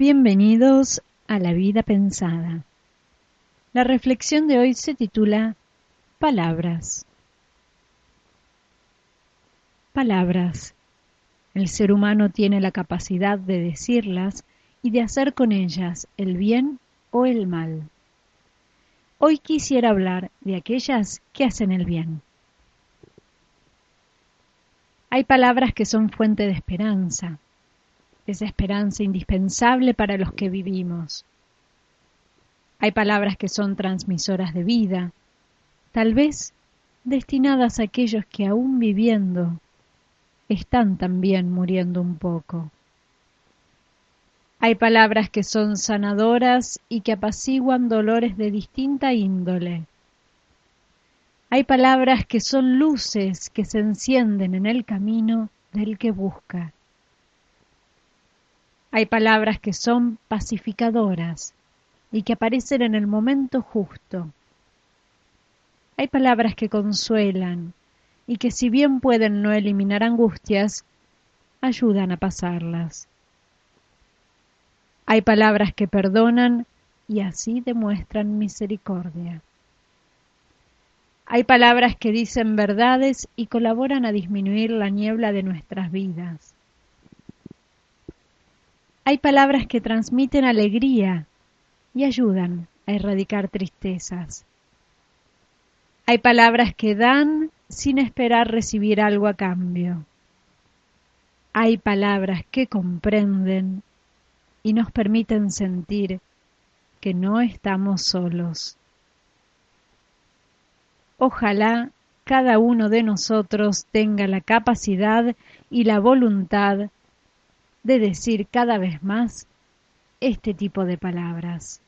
Bienvenidos a la vida pensada. La reflexión de hoy se titula Palabras. Palabras. El ser humano tiene la capacidad de decirlas y de hacer con ellas el bien o el mal. Hoy quisiera hablar de aquellas que hacen el bien. Hay palabras que son fuente de esperanza, esa esperanza indispensable para los que vivimos. Hay palabras que son transmisoras de vida, tal vez destinadas a aquellos que aún viviendo están también muriendo un poco. Hay palabras que son sanadoras y que apaciguan dolores de distinta índole. Hay palabras que son luces que se encienden en el camino del que busca. Hay palabras que son pacificadoras y que aparecen en el momento justo. Hay palabras que consuelan y que si bien pueden no eliminar angustias, ayudan a pasarlas. Hay palabras que perdonan y así demuestran misericordia. Hay palabras que dicen verdades y colaboran a disminuir la niebla de nuestras vidas. Hay palabras que transmiten alegría y ayudan a erradicar tristezas. Hay palabras que dan sin esperar recibir algo a cambio. Hay palabras que comprenden y nos permiten sentir que no estamos solos. Ojalá cada uno de nosotros tenga la capacidad y la voluntad de decir cada vez más este tipo de palabras.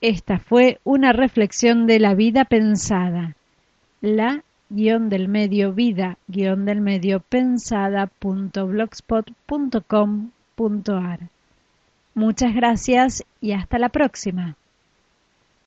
Esta fue una reflexión de la vida pensada. La guion del medio vida guion del medio pensada.blogspot.com.ar Muchas gracias y hasta la próxima.